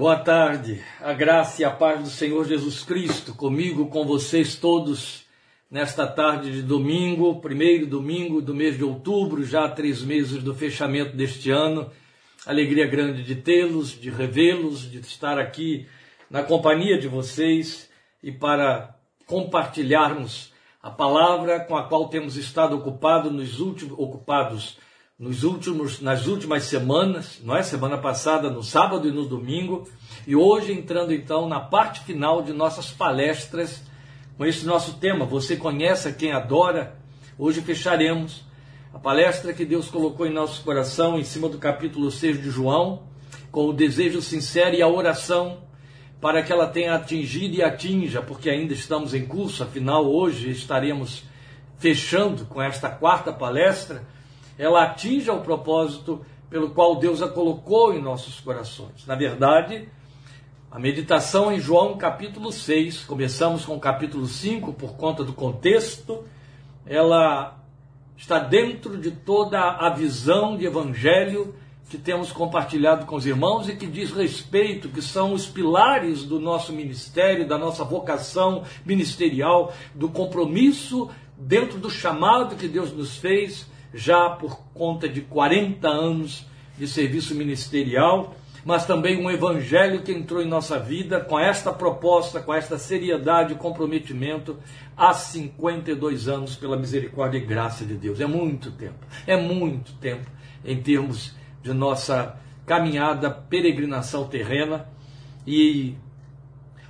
Boa tarde, a graça e a paz do Senhor Jesus Cristo comigo, com vocês todos, nesta tarde de domingo, primeiro domingo do mês de outubro, já três meses do fechamento deste ano. Alegria grande de tê-los, de revê-los, de estar aqui na companhia de vocês e para compartilharmos a palavra com a qual temos estado ocupado nos últimos, ocupados nos últimos, nas últimas semanas, não é? Semana passada, no sábado e no domingo, e hoje entrando então na parte final de nossas palestras com esse nosso tema. Você conhece quem adora? Hoje fecharemos a palestra que Deus colocou em nosso coração em cima do capítulo 6 de João, com o desejo sincero e a oração para que ela tenha atingido e atinja, porque ainda estamos em curso, afinal hoje estaremos fechando com esta quarta palestra ela atinja o propósito pelo qual Deus a colocou em nossos corações. Na verdade, a meditação em João capítulo 6, começamos com o capítulo 5 por conta do contexto, ela está dentro de toda a visão de evangelho que temos compartilhado com os irmãos e que diz respeito, que são os pilares do nosso ministério, da nossa vocação ministerial, do compromisso dentro do chamado que Deus nos fez já por conta de 40 anos de serviço ministerial, mas também um evangelho que entrou em nossa vida com esta proposta, com esta seriedade e comprometimento há 52 anos pela misericórdia e graça de Deus. É muito tempo, é muito tempo em termos de nossa caminhada, peregrinação terrena e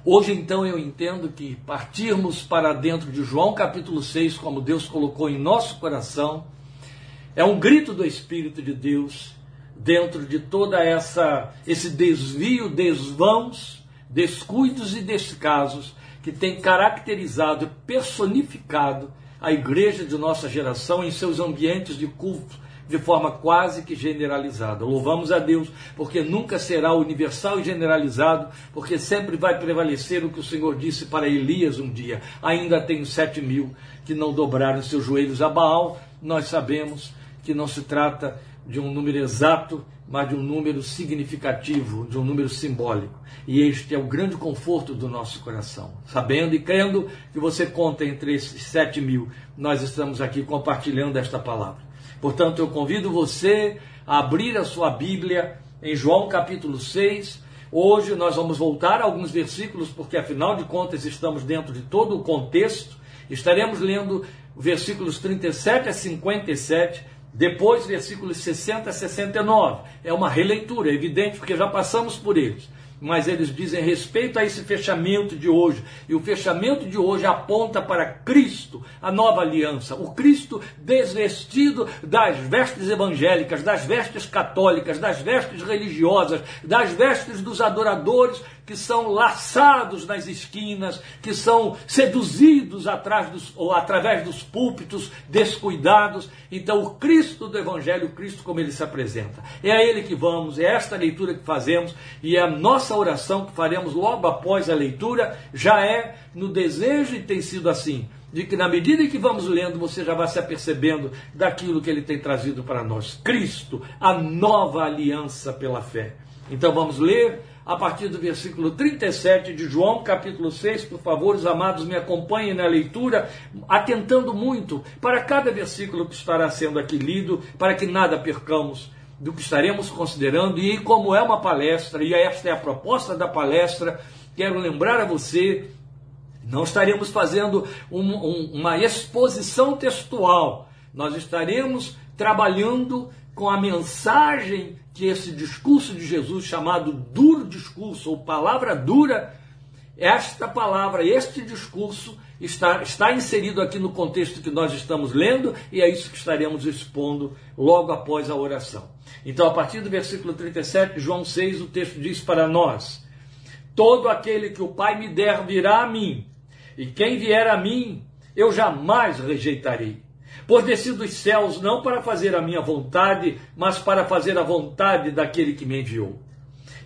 Hoje, então, eu entendo que partirmos para dentro de João capítulo 6, como Deus colocou em nosso coração, é um grito do Espírito de Deus dentro de toda essa esse desvio, desvãos, descuidos e descasos que tem caracterizado personificado a igreja de nossa geração em seus ambientes de culto de forma quase que generalizada. Louvamos a Deus, porque nunca será universal e generalizado, porque sempre vai prevalecer o que o Senhor disse para Elias um dia: ainda tem sete mil que não dobraram seus joelhos a Baal. Nós sabemos que não se trata de um número exato, mas de um número significativo, de um número simbólico. E este é o grande conforto do nosso coração. Sabendo e crendo que você conta entre esses sete mil, nós estamos aqui compartilhando esta palavra. Portanto, eu convido você a abrir a sua Bíblia em João capítulo 6. Hoje nós vamos voltar a alguns versículos, porque afinal de contas estamos dentro de todo o contexto. Estaremos lendo versículos 37 a 57 depois, versículos 60 a 69. É uma releitura, é evidente, porque já passamos por eles mas eles dizem respeito a esse fechamento de hoje. E o fechamento de hoje aponta para Cristo, a nova aliança. O Cristo desvestido das vestes evangélicas, das vestes católicas, das vestes religiosas, das vestes dos adoradores que são laçados nas esquinas, que são seduzidos atrás dos, ou através dos púlpitos descuidados. Então, o Cristo do Evangelho, o Cristo como ele se apresenta. É a ele que vamos, é esta leitura que fazemos e é a nossa oração que faremos logo após a leitura já é no desejo e tem sido assim, de que na medida em que vamos lendo, você já vai se apercebendo daquilo que ele tem trazido para nós. Cristo, a nova aliança pela fé. Então vamos ler a partir do versículo 37 de João, capítulo 6. Por favor, os amados, me acompanhem na leitura, atentando muito para cada versículo que estará sendo aqui lido, para que nada percamos do que estaremos considerando e como é uma palestra, e esta é a proposta da palestra, quero lembrar a você, não estaremos fazendo um, um, uma exposição textual, nós estaremos trabalhando com a mensagem que esse discurso de Jesus, chamado duro discurso, ou palavra dura, esta palavra, este discurso, está, está inserido aqui no contexto que nós estamos lendo e é isso que estaremos expondo logo após a oração. Então, a partir do versículo 37, João 6, o texto diz para nós: Todo aquele que o Pai me der virá a mim, e quem vier a mim, eu jamais rejeitarei. Pois desci dos céus não para fazer a minha vontade, mas para fazer a vontade daquele que me enviou.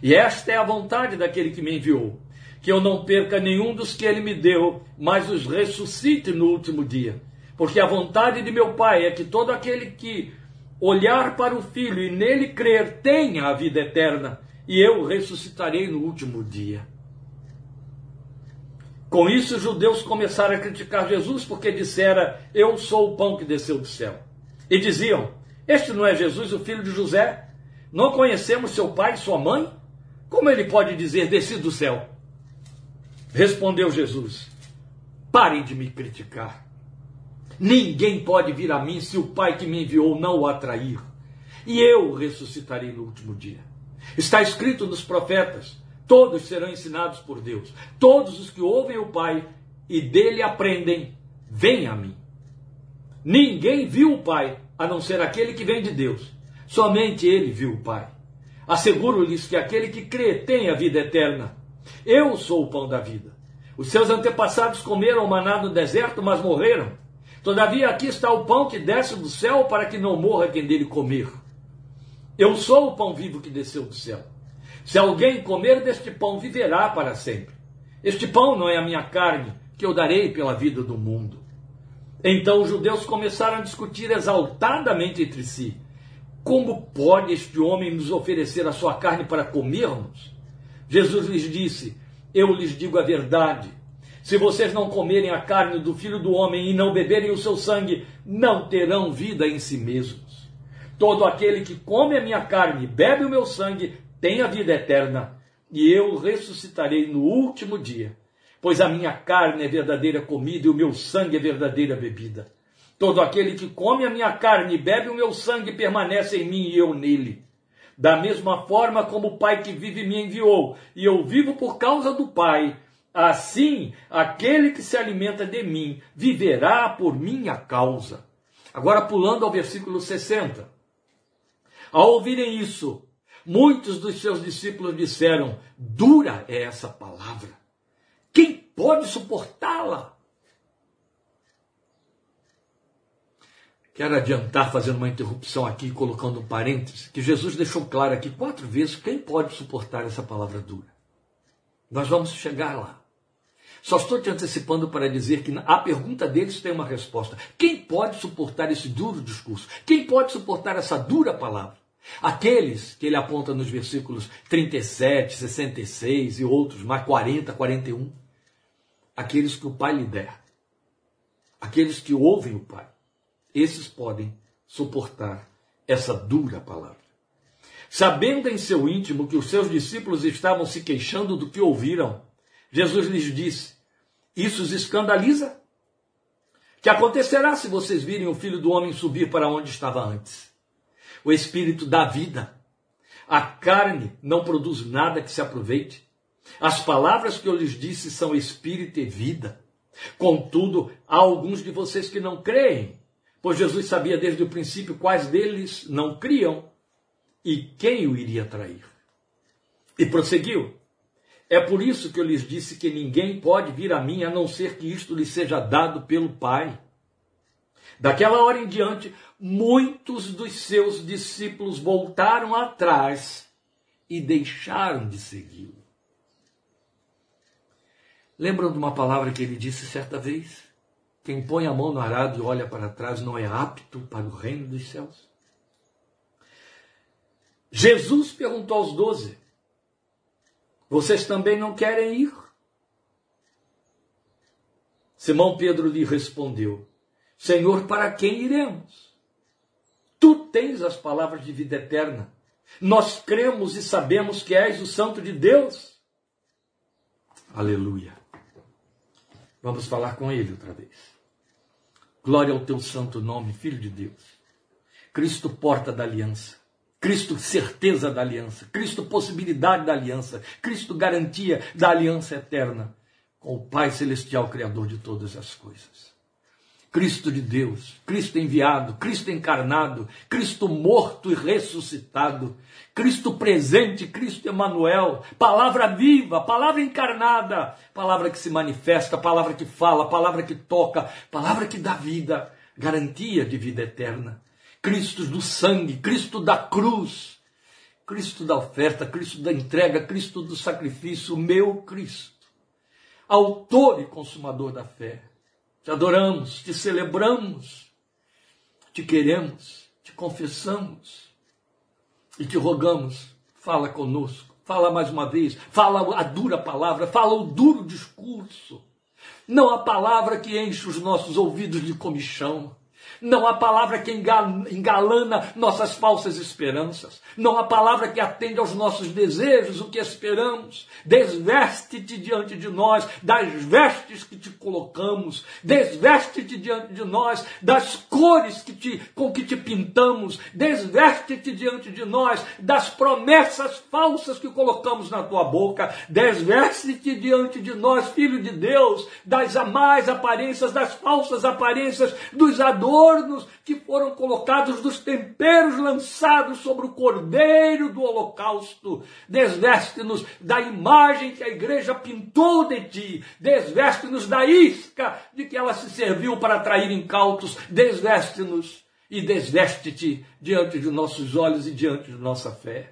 E esta é a vontade daquele que me enviou, que eu não perca nenhum dos que ele me deu, mas os ressuscite no último dia. Porque a vontade de meu Pai é que todo aquele que olhar para o Filho e nele crer tenha a vida eterna, e eu ressuscitarei no último dia. Com isso, os judeus começaram a criticar Jesus porque dissera: Eu sou o pão que desceu do céu. E diziam: Este não é Jesus, o filho de José? Não conhecemos seu pai e sua mãe? Como ele pode dizer: Desci do céu? Respondeu Jesus: Parem de me criticar. Ninguém pode vir a mim se o Pai que me enviou não o atrair. E eu ressuscitarei no último dia. Está escrito nos profetas: todos serão ensinados por Deus. Todos os que ouvem o Pai e dele aprendem, vêm a mim. Ninguém viu o Pai, a não ser aquele que vem de Deus. Somente ele viu o Pai. Asseguro-lhes que aquele que crê tem a vida eterna. Eu sou o pão da vida. Os seus antepassados comeram maná no deserto, mas morreram. Todavia aqui está o pão que desce do céu para que não morra quem dele comer. Eu sou o pão vivo que desceu do céu. Se alguém comer deste pão, viverá para sempre. Este pão não é a minha carne, que eu darei pela vida do mundo. Então os judeus começaram a discutir exaltadamente entre si: Como pode este homem nos oferecer a sua carne para comermos? Jesus lhes disse: Eu lhes digo a verdade. Se vocês não comerem a carne do filho do homem e não beberem o seu sangue, não terão vida em si mesmos. Todo aquele que come a minha carne e bebe o meu sangue tem a vida eterna, e eu ressuscitarei no último dia. Pois a minha carne é verdadeira comida e o meu sangue é verdadeira bebida. Todo aquele que come a minha carne e bebe o meu sangue permanece em mim e eu nele. Da mesma forma como o Pai que vive me enviou, e eu vivo por causa do Pai, assim aquele que se alimenta de mim viverá por minha causa. Agora pulando ao versículo 60. Ao ouvirem isso, muitos dos seus discípulos disseram: Dura é essa palavra. Quem pode suportá-la? Quero adiantar, fazendo uma interrupção aqui, colocando um parêntese, que Jesus deixou claro aqui quatro vezes quem pode suportar essa palavra dura. Nós vamos chegar lá. Só estou te antecipando para dizer que a pergunta deles tem uma resposta. Quem pode suportar esse duro discurso? Quem pode suportar essa dura palavra? Aqueles que ele aponta nos versículos 37, 66 e outros, mais 40, 41. Aqueles que o Pai lhe der. Aqueles que ouvem o Pai esses podem suportar essa dura palavra. Sabendo em seu íntimo que os seus discípulos estavam se queixando do que ouviram, Jesus lhes disse: Isso os escandaliza? Que acontecerá se vocês virem o filho do homem subir para onde estava antes? O espírito dá vida. A carne não produz nada que se aproveite. As palavras que eu lhes disse são espírito e vida. Contudo, há alguns de vocês que não creem pois Jesus sabia desde o princípio quais deles não criam e quem o iria trair. E prosseguiu: É por isso que eu lhes disse que ninguém pode vir a mim a não ser que isto lhe seja dado pelo Pai. Daquela hora em diante, muitos dos seus discípulos voltaram atrás e deixaram de segui-lo. Lembram de uma palavra que ele disse certa vez? Quem põe a mão no arado e olha para trás não é apto para o reino dos céus. Jesus perguntou aos doze: Vocês também não querem ir? Simão Pedro lhe respondeu: Senhor, para quem iremos? Tu tens as palavras de vida eterna. Nós cremos e sabemos que és o Santo de Deus. Aleluia. Vamos falar com ele outra vez. Glória ao teu santo nome, Filho de Deus. Cristo, porta da aliança. Cristo, certeza da aliança. Cristo, possibilidade da aliança. Cristo, garantia da aliança eterna com o Pai Celestial, Criador de todas as coisas. Cristo de Deus, Cristo enviado, Cristo encarnado, Cristo morto e ressuscitado, Cristo presente, Cristo Emanuel, palavra viva, palavra encarnada, palavra que se manifesta, palavra que fala, palavra que toca, palavra que dá vida, garantia de vida eterna. Cristo do sangue, Cristo da cruz, Cristo da oferta, Cristo da entrega, Cristo do sacrifício, meu Cristo, autor e consumador da fé te adoramos, te celebramos, te queremos, te confessamos e te rogamos, fala conosco, fala mais uma vez, fala a dura palavra, fala o duro discurso. Não a palavra que enche os nossos ouvidos de comichão. Não há palavra que engalana nossas falsas esperanças. Não há palavra que atende aos nossos desejos, o que esperamos. Desveste-te diante de nós das vestes que te colocamos. Desveste-te diante de nós das cores que te, com que te pintamos. Desveste-te diante de nós das promessas falsas que colocamos na tua boca. Desveste-te diante de nós, filho de Deus, das mais aparências, das falsas aparências, dos adores fornos que foram colocados dos temperos lançados sobre o cordeiro do holocausto. Desveste-nos da imagem que a igreja pintou de ti. Desveste-nos da isca de que ela se serviu para atrair incautos. Desveste-nos e desveste-te diante de nossos olhos e diante de nossa fé.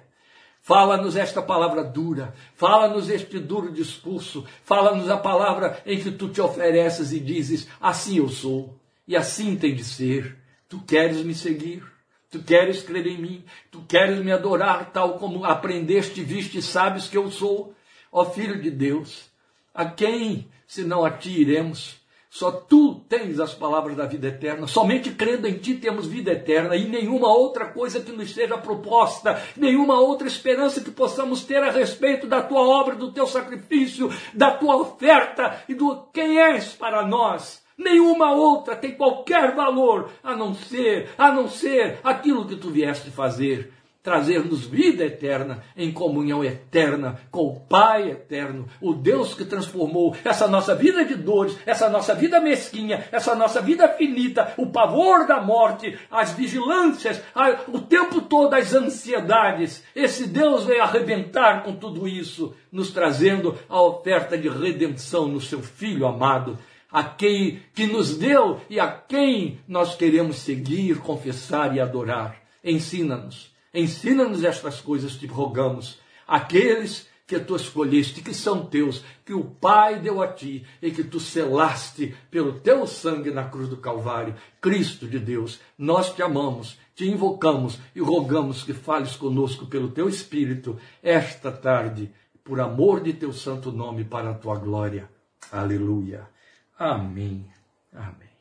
Fala-nos esta palavra dura, fala-nos este duro discurso, fala-nos a palavra em que tu te ofereces e dizes: Assim eu sou. E assim tem de ser. Tu queres me seguir, tu queres crer em mim, tu queres me adorar, tal como aprendeste, viste e sabes que eu sou. Ó Filho de Deus, a quem, se não a ti, iremos? Só tu tens as palavras da vida eterna. Somente crendo em ti temos vida eterna e nenhuma outra coisa que nos seja proposta, nenhuma outra esperança que possamos ter a respeito da tua obra, do teu sacrifício, da tua oferta e do quem és para nós. Nenhuma outra tem qualquer valor a não ser, a não ser aquilo que tu vieste fazer, trazer-nos vida eterna em comunhão eterna com o Pai eterno, o Deus que transformou essa nossa vida de dores, essa nossa vida mesquinha, essa nossa vida finita, o pavor da morte, as vigilâncias, o tempo todo as ansiedades. Esse Deus veio arrebentar com tudo isso, nos trazendo a oferta de redenção no seu Filho amado a quem que nos deu e a quem nós queremos seguir, confessar e adorar. Ensina-nos, ensina-nos estas coisas, te rogamos. Aqueles que tu escolheste, que são teus, que o Pai deu a ti e que tu selaste pelo teu sangue na cruz do Calvário. Cristo de Deus, nós te amamos, te invocamos e rogamos que fales conosco pelo teu Espírito esta tarde, por amor de teu santo nome, para a tua glória. Aleluia. Amém. Amém.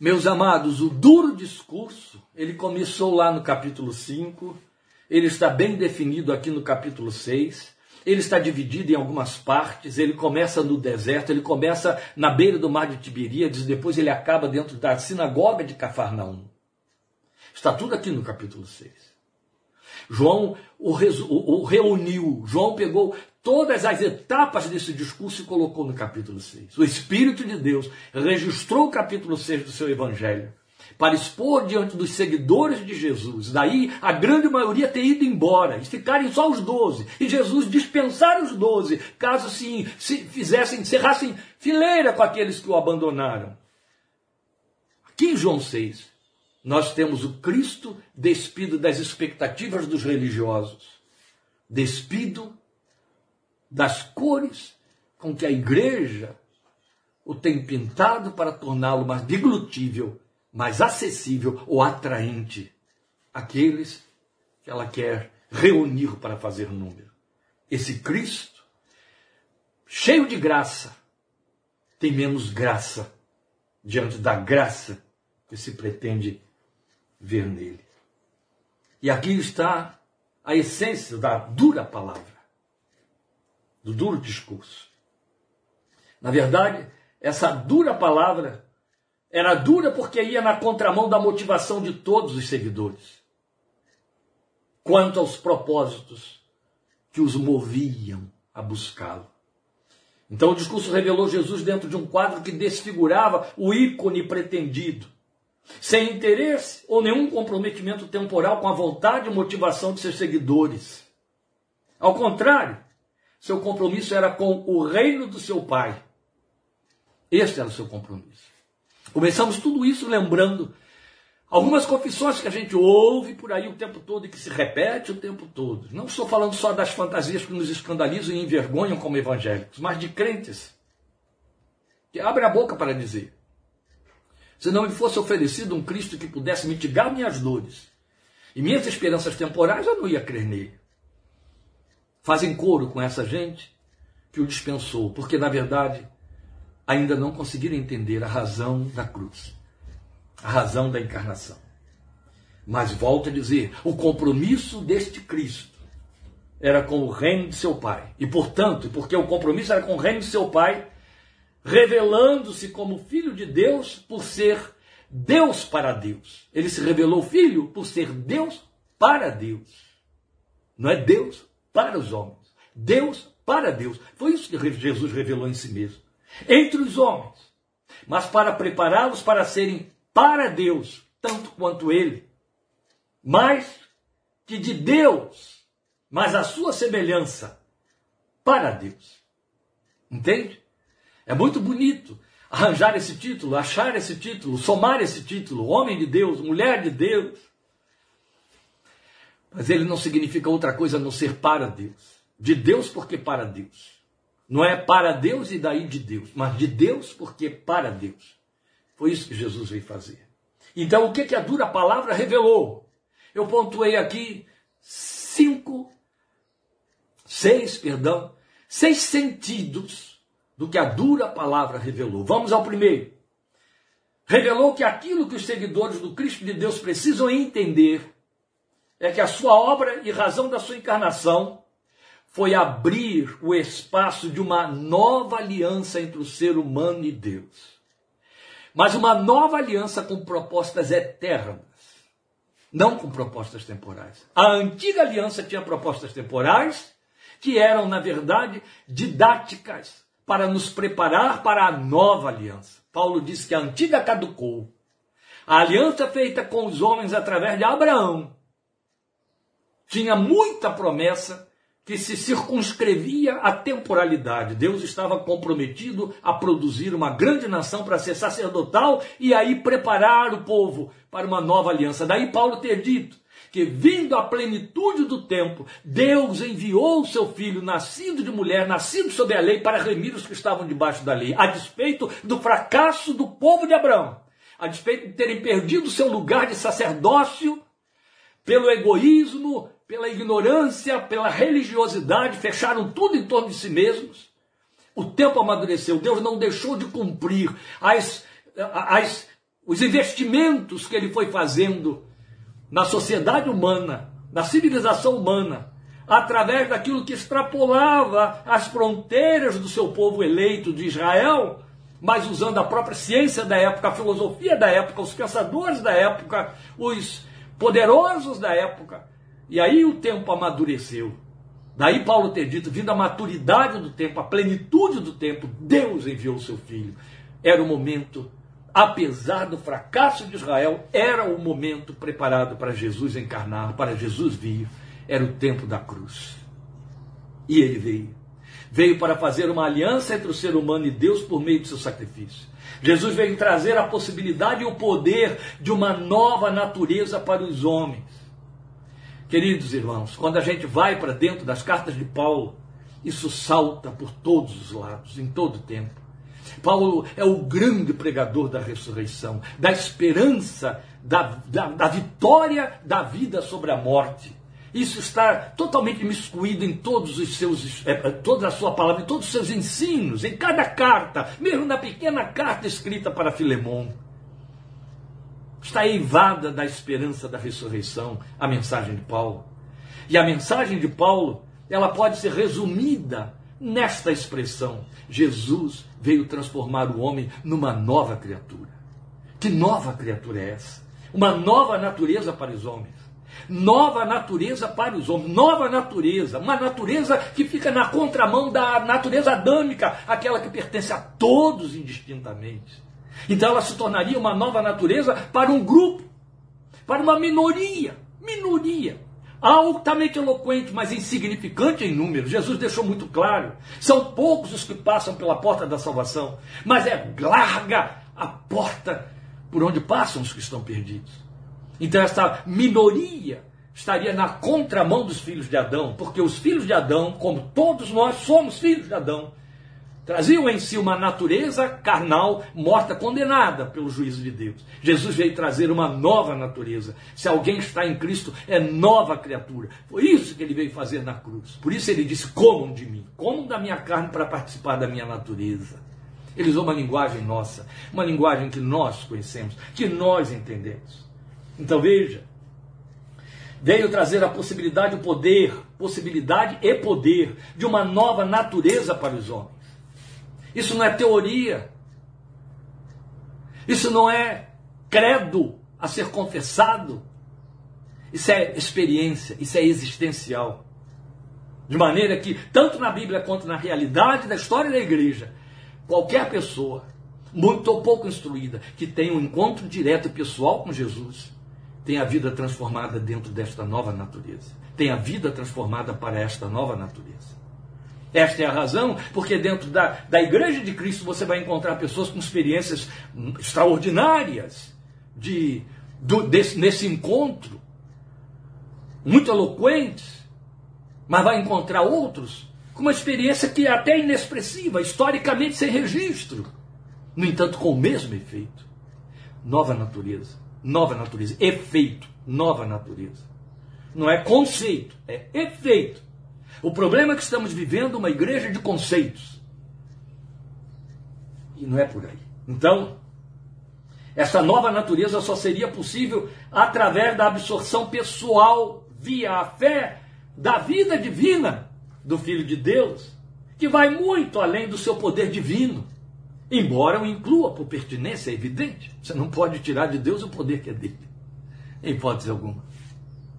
Meus amados, o duro discurso, ele começou lá no capítulo 5, ele está bem definido aqui no capítulo 6, ele está dividido em algumas partes, ele começa no deserto, ele começa na beira do mar de Tiberíades, depois ele acaba dentro da sinagoga de Cafarnaum. Está tudo aqui no capítulo 6. João o, o, reuniu, João pegou todas as etapas desse discurso e colocou no capítulo 6. O Espírito de Deus registrou o capítulo 6 do seu Evangelho para expor diante dos seguidores de Jesus. Daí a grande maioria ter ido embora e ficarem só os doze. E Jesus dispensar os doze, caso sim, se fizessem, cerrassem fileira com aqueles que o abandonaram. Aqui em João 6, nós temos o Cristo despido das expectativas dos religiosos, despido das cores com que a igreja o tem pintado para torná-lo mais deglutível, mais acessível ou atraente àqueles que ela quer reunir para fazer número. Esse Cristo, cheio de graça, tem menos graça diante da graça que se pretende ver nele. E aqui está a essência da dura palavra do duro discurso. Na verdade, essa dura palavra era dura porque ia na contramão da motivação de todos os seguidores, quanto aos propósitos que os moviam a buscá-lo. Então o discurso revelou Jesus dentro de um quadro que desfigurava o ícone pretendido, sem interesse ou nenhum comprometimento temporal com a vontade e motivação de seus seguidores. Ao contrário, seu compromisso era com o reino do seu pai. Este era o seu compromisso. Começamos tudo isso lembrando algumas confissões que a gente ouve por aí o tempo todo e que se repete o tempo todo. Não estou falando só das fantasias que nos escandalizam e envergonham como evangélicos, mas de crentes que abrem a boca para dizer: se não me fosse oferecido um Cristo que pudesse mitigar minhas dores e minhas esperanças temporais, eu não ia crer nele. fazem coro com essa gente que o dispensou, porque na verdade ainda não conseguiram entender a razão da cruz, a razão da encarnação. Mas volto a dizer, o compromisso deste Cristo era com o reino de seu Pai. E portanto, porque o compromisso era com o reino de seu Pai, revelando-se como filho de Deus por ser Deus para Deus. Ele se revelou filho por ser Deus para Deus. Não é Deus para os homens. Deus para Deus. Foi isso que Jesus revelou em si mesmo. Entre os homens. Mas para prepará-los para serem para Deus, tanto quanto Ele. Mais que de Deus, mas a sua semelhança para Deus. Entende? É muito bonito arranjar esse título, achar esse título, somar esse título, homem de Deus, mulher de Deus. Mas ele não significa outra coisa a não ser para Deus. De Deus porque para Deus. Não é para Deus e daí de Deus, mas de Deus porque para Deus. Foi isso que Jesus veio fazer. Então, o que, que a dura palavra revelou? Eu pontuei aqui cinco, seis, perdão, seis sentidos do que a dura palavra revelou. Vamos ao primeiro. Revelou que aquilo que os seguidores do Cristo de Deus precisam entender é que a sua obra e razão da sua encarnação foi abrir o espaço de uma nova aliança entre o ser humano e Deus. Mas uma nova aliança com propostas eternas, não com propostas temporais. A antiga aliança tinha propostas temporais, que eram, na verdade, didáticas, para nos preparar para a nova aliança. Paulo diz que a antiga caducou. A aliança feita com os homens através de Abraão tinha muita promessa que se circunscrevia à temporalidade. Deus estava comprometido a produzir uma grande nação para ser sacerdotal e aí preparar o povo para uma nova aliança. Daí Paulo ter dito: que, vindo à plenitude do tempo, Deus enviou o seu filho, nascido de mulher, nascido sob a lei, para remir os que estavam debaixo da lei, a despeito do fracasso do povo de Abraão, a despeito de terem perdido seu lugar de sacerdócio pelo egoísmo, pela ignorância, pela religiosidade, fecharam tudo em torno de si mesmos. O tempo amadureceu, Deus não deixou de cumprir as, as, os investimentos que ele foi fazendo na sociedade humana, na civilização humana, através daquilo que extrapolava as fronteiras do seu povo eleito de Israel, mas usando a própria ciência da época, a filosofia da época, os pensadores da época, os poderosos da época. E aí o tempo amadureceu. Daí Paulo ter dito, vindo a maturidade do tempo, a plenitude do tempo, Deus enviou o seu filho. Era o momento apesar do fracasso de Israel, era o momento preparado para Jesus encarnar, para Jesus vir. Era o tempo da cruz. E ele veio. Veio para fazer uma aliança entre o ser humano e Deus por meio do seu sacrifício. Jesus veio trazer a possibilidade e o poder de uma nova natureza para os homens. Queridos irmãos, quando a gente vai para dentro das cartas de Paulo, isso salta por todos os lados, em todo o tempo. Paulo é o grande pregador da ressurreição, da esperança, da, da, da vitória da vida sobre a morte. Isso está totalmente miscuído em todos os seus, é, é, toda a sua palavra, em todos os seus ensinos, em cada carta, mesmo na pequena carta escrita para Filemão. Está eivada da esperança da ressurreição a mensagem de Paulo. E a mensagem de Paulo, ela pode ser resumida nesta expressão: Jesus veio transformar o homem numa nova criatura. Que nova criatura é essa? Uma nova natureza para os homens. Nova natureza para os homens, nova natureza, uma natureza que fica na contramão da natureza adâmica, aquela que pertence a todos indistintamente. Então ela se tornaria uma nova natureza para um grupo, para uma minoria, minoria altamente eloquente, mas insignificante em número. Jesus deixou muito claro: são poucos os que passam pela porta da salvação, mas é larga a porta por onde passam os que estão perdidos. Então, essa minoria estaria na contramão dos filhos de Adão, porque os filhos de Adão, como todos nós somos filhos de Adão, traziam em si uma natureza carnal, morta, condenada pelo juízo de Deus. Jesus veio trazer uma nova natureza. Se alguém está em Cristo, é nova criatura. Foi isso que ele veio fazer na cruz. Por isso ele disse: comam de mim, comam da minha carne para participar da minha natureza. Ele usou uma linguagem nossa, uma linguagem que nós conhecemos, que nós entendemos. Então veja, veio trazer a possibilidade, o poder, possibilidade e poder de uma nova natureza para os homens. Isso não é teoria. Isso não é credo a ser confessado. Isso é experiência, isso é existencial. De maneira que, tanto na Bíblia quanto na realidade da história da igreja, qualquer pessoa, muito ou pouco instruída, que tenha um encontro direto e pessoal com Jesus, tem a vida transformada dentro desta nova natureza. Tem a vida transformada para esta nova natureza. Esta é a razão porque dentro da, da Igreja de Cristo você vai encontrar pessoas com experiências extraordinárias de, do, desse, nesse encontro, muito eloquentes, mas vai encontrar outros com uma experiência que é até inexpressiva, historicamente sem registro, no entanto com o mesmo efeito. Nova natureza, nova natureza, efeito, nova natureza. Não é conceito, é efeito. O problema é que estamos vivendo uma igreja de conceitos. E não é por aí. Então, essa nova natureza só seria possível através da absorção pessoal via a fé da vida divina do Filho de Deus, que vai muito além do seu poder divino. Embora o inclua por pertinência, é evidente. Você não pode tirar de Deus o poder que é dele, em hipótese alguma.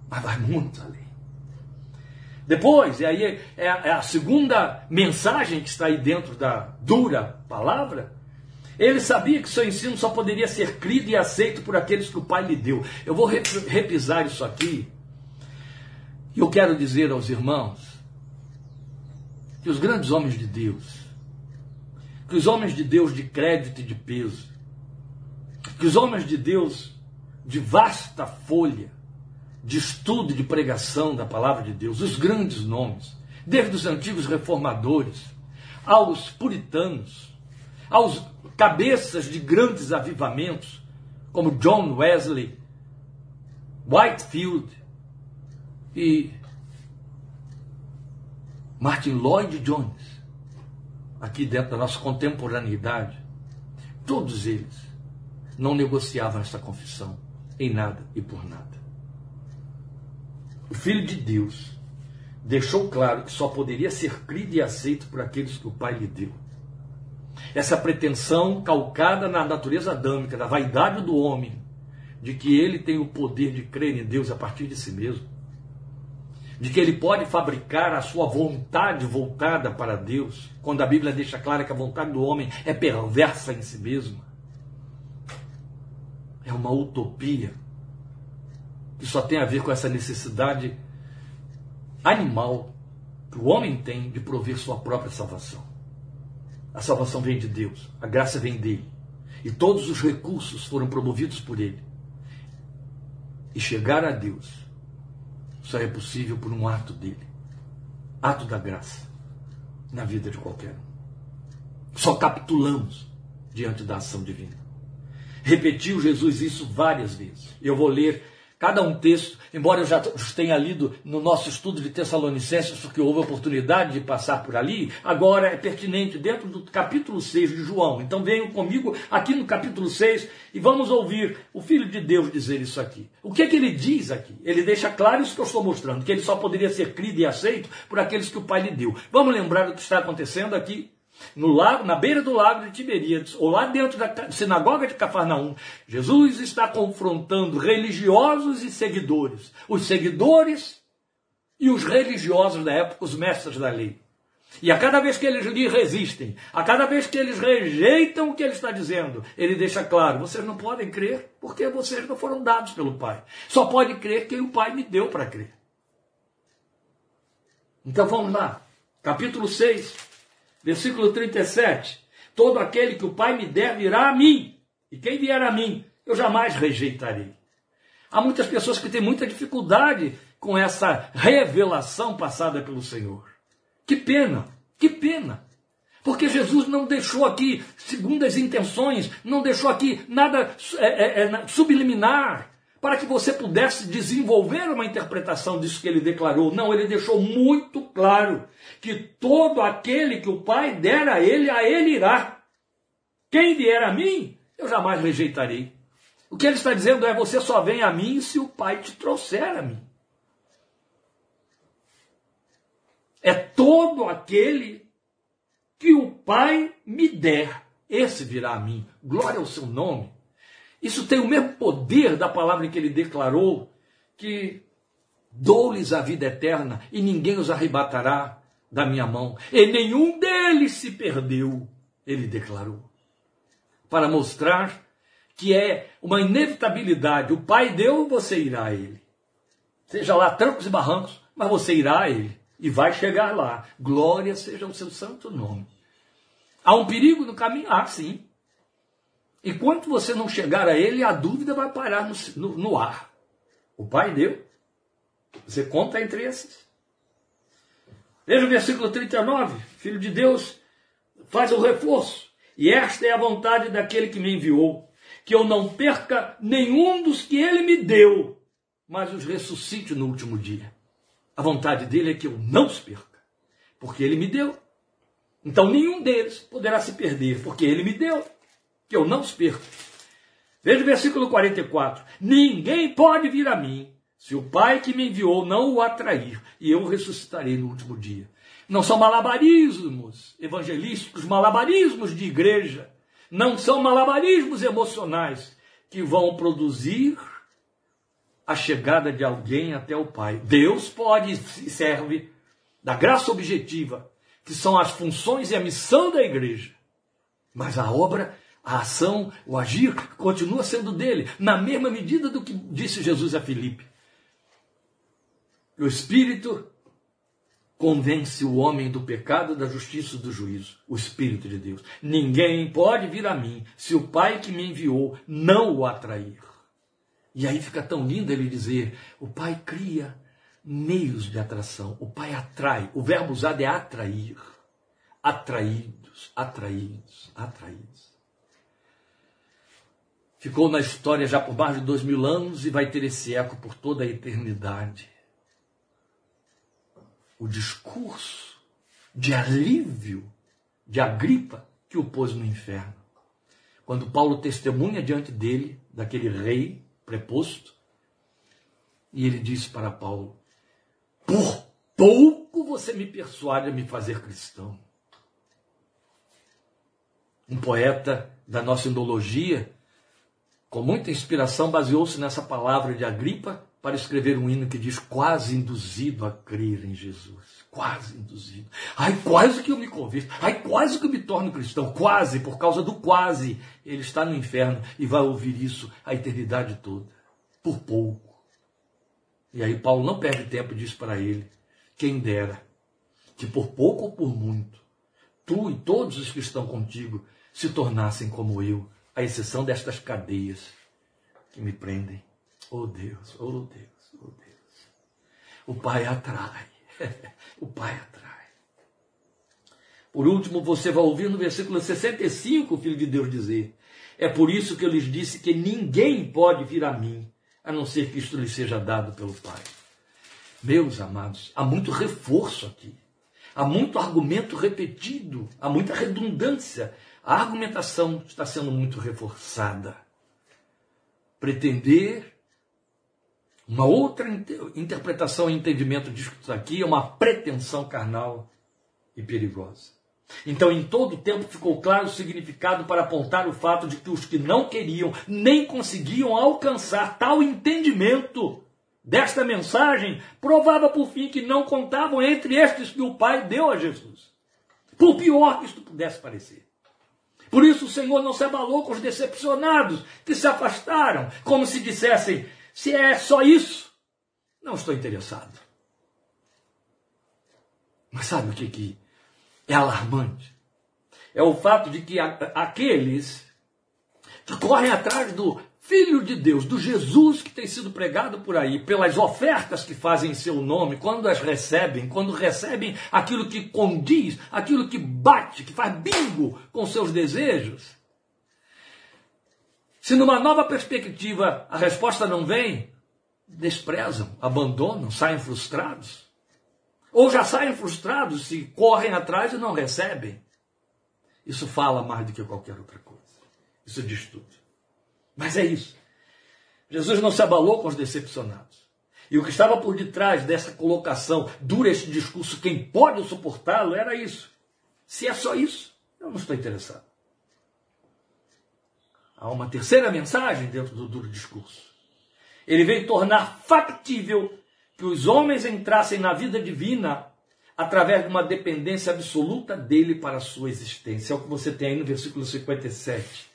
Mas vai muito além. Depois, e aí é, é a segunda mensagem que está aí dentro da dura palavra, ele sabia que seu ensino só poderia ser crido e aceito por aqueles que o Pai lhe deu. Eu vou repisar isso aqui. E eu quero dizer aos irmãos que os grandes homens de Deus, que os homens de Deus de crédito e de peso, que os homens de Deus de vasta folha, de estudo, de pregação da palavra de Deus, os grandes nomes, desde os antigos reformadores, aos puritanos, aos cabeças de grandes avivamentos, como John Wesley, Whitefield e Martin Lloyd Jones, aqui dentro da nossa contemporaneidade, todos eles não negociavam essa confissão em nada e por nada o Filho de Deus, deixou claro que só poderia ser crido e aceito por aqueles que o Pai lhe deu. Essa pretensão calcada na natureza adâmica, da vaidade do homem, de que ele tem o poder de crer em Deus a partir de si mesmo, de que ele pode fabricar a sua vontade voltada para Deus, quando a Bíblia deixa clara que a vontade do homem é perversa em si mesma. É uma utopia que só tem a ver com essa necessidade animal que o homem tem de prover sua própria salvação. A salvação vem de Deus, a graça vem dele. E todos os recursos foram promovidos por ele. E chegar a Deus só é possível por um ato dele ato da graça na vida de qualquer um. Só capitulamos diante da ação divina. Repetiu Jesus isso várias vezes. Eu vou ler cada um texto, embora eu já tenha lido no nosso estudo de Tessalonicenses, porque houve oportunidade de passar por ali, agora é pertinente dentro do capítulo 6 de João. Então venham comigo aqui no capítulo 6 e vamos ouvir o Filho de Deus dizer isso aqui. O que é que ele diz aqui? Ele deixa claro isso que eu estou mostrando, que ele só poderia ser crido e aceito por aqueles que o Pai lhe deu. Vamos lembrar o que está acontecendo aqui no lago, na beira do lago de Tiberíades, ou lá dentro da sinagoga de Cafarnaum, Jesus está confrontando religiosos e seguidores. Os seguidores e os religiosos da época, os mestres da lei. E a cada vez que eles lhe resistem, a cada vez que eles rejeitam o que ele está dizendo, ele deixa claro: vocês não podem crer porque vocês não foram dados pelo Pai. Só pode crer quem o Pai me deu para crer. Então vamos lá, capítulo 6, Versículo 37. Todo aquele que o Pai me der virá a mim, e quem vier a mim, eu jamais rejeitarei. Há muitas pessoas que têm muita dificuldade com essa revelação passada pelo Senhor. Que pena, que pena. Porque Jesus não deixou aqui segundas intenções, não deixou aqui nada é, é, é, subliminar para que você pudesse desenvolver uma interpretação disso que ele declarou. Não, ele deixou muito claro que todo aquele que o Pai der a ele, a ele irá. Quem vier a mim, eu jamais rejeitarei. O que ele está dizendo é: você só vem a mim se o Pai te trouxer a mim. É todo aquele que o Pai me der, esse virá a mim. Glória ao seu nome. Isso tem o mesmo poder da palavra que ele declarou, que dou-lhes a vida eterna e ninguém os arrebatará da minha mão. E nenhum deles se perdeu, ele declarou. Para mostrar que é uma inevitabilidade. O Pai deu, você irá a ele. Seja lá trancos e barrancos, mas você irá a ele e vai chegar lá. Glória seja o seu santo nome. Há um perigo no caminho? Ah, sim. Enquanto você não chegar a ele, a dúvida vai parar no, no, no ar. O Pai deu. Você conta entre esses. Veja o versículo 39. Filho de Deus faz o reforço. E esta é a vontade daquele que me enviou, que eu não perca nenhum dos que ele me deu, mas os ressuscite no último dia. A vontade dele é que eu não os perca, porque ele me deu. Então nenhum deles poderá se perder, porque ele me deu que eu não os perco. Veja o versículo 44. Ninguém pode vir a mim se o Pai que me enviou não o atrair, e eu ressuscitarei no último dia. Não são malabarismos evangelísticos, malabarismos de igreja. Não são malabarismos emocionais que vão produzir a chegada de alguém até o Pai. Deus pode e serve da graça objetiva, que são as funções e a missão da igreja. Mas a obra a ação, o agir, continua sendo dele, na mesma medida do que disse Jesus a Filipe. O Espírito convence o homem do pecado, da justiça e do juízo. O Espírito de Deus. Ninguém pode vir a mim se o Pai que me enviou não o atrair. E aí fica tão lindo ele dizer: o Pai cria meios de atração, o Pai atrai. O verbo usado é atrair. Atraídos, atraídos, atraídos ficou na história já por mais de dois mil anos e vai ter esse eco por toda a eternidade. O discurso de alívio de Agripa que o pôs no inferno. Quando Paulo testemunha diante dele, daquele rei preposto, e ele diz para Paulo: Por pouco você me persuade a me fazer cristão. Um poeta da nossa indologia com muita inspiração, baseou-se nessa palavra de Agripa para escrever um hino que diz quase induzido a crer em Jesus. Quase induzido. Ai, quase que eu me converto. Ai, quase que eu me torno cristão. Quase, por causa do quase. Ele está no inferno e vai ouvir isso a eternidade toda. Por pouco. E aí Paulo não perde tempo e diz para ele: quem dera que por pouco ou por muito, tu e todos os que estão contigo se tornassem como eu, à exceção destas cadeias que me prendem. Oh Deus, oh Deus, oh Deus. O Pai atrai. o Pai atrai. Por último, você vai ouvir no versículo 65 o Filho de Deus dizer: É por isso que eu lhes disse que ninguém pode vir a mim, a não ser que isto lhe seja dado pelo Pai. Meus amados, há muito reforço aqui. Há muito argumento repetido, há muita redundância a argumentação está sendo muito reforçada. Pretender uma outra interpretação e entendimento disso aqui é uma pretensão carnal e perigosa. Então, em todo o tempo ficou claro o significado para apontar o fato de que os que não queriam nem conseguiam alcançar tal entendimento desta mensagem provava por fim que não contavam entre estes que o Pai deu a Jesus. Por pior que isto pudesse parecer. Por isso o Senhor não se abalou com os decepcionados que se afastaram, como se dissessem: se é só isso, não estou interessado. Mas sabe o que, que é alarmante? É o fato de que aqueles que correm atrás do Filho de Deus, do Jesus que tem sido pregado por aí, pelas ofertas que fazem em seu nome, quando as recebem, quando recebem aquilo que condiz, aquilo que bate, que faz bingo com seus desejos. Se numa nova perspectiva a resposta não vem, desprezam, abandonam, saem frustrados. Ou já saem frustrados se correm atrás e não recebem. Isso fala mais do que qualquer outra coisa. Isso diz tudo. Mas é isso. Jesus não se abalou com os decepcionados. E o que estava por detrás dessa colocação, dura este discurso, quem pode suportá-lo, era isso. Se é só isso, eu não estou interessado. Há uma terceira mensagem dentro do duro discurso. Ele veio tornar factível que os homens entrassem na vida divina através de uma dependência absoluta dele para a sua existência. É o que você tem aí no versículo 57.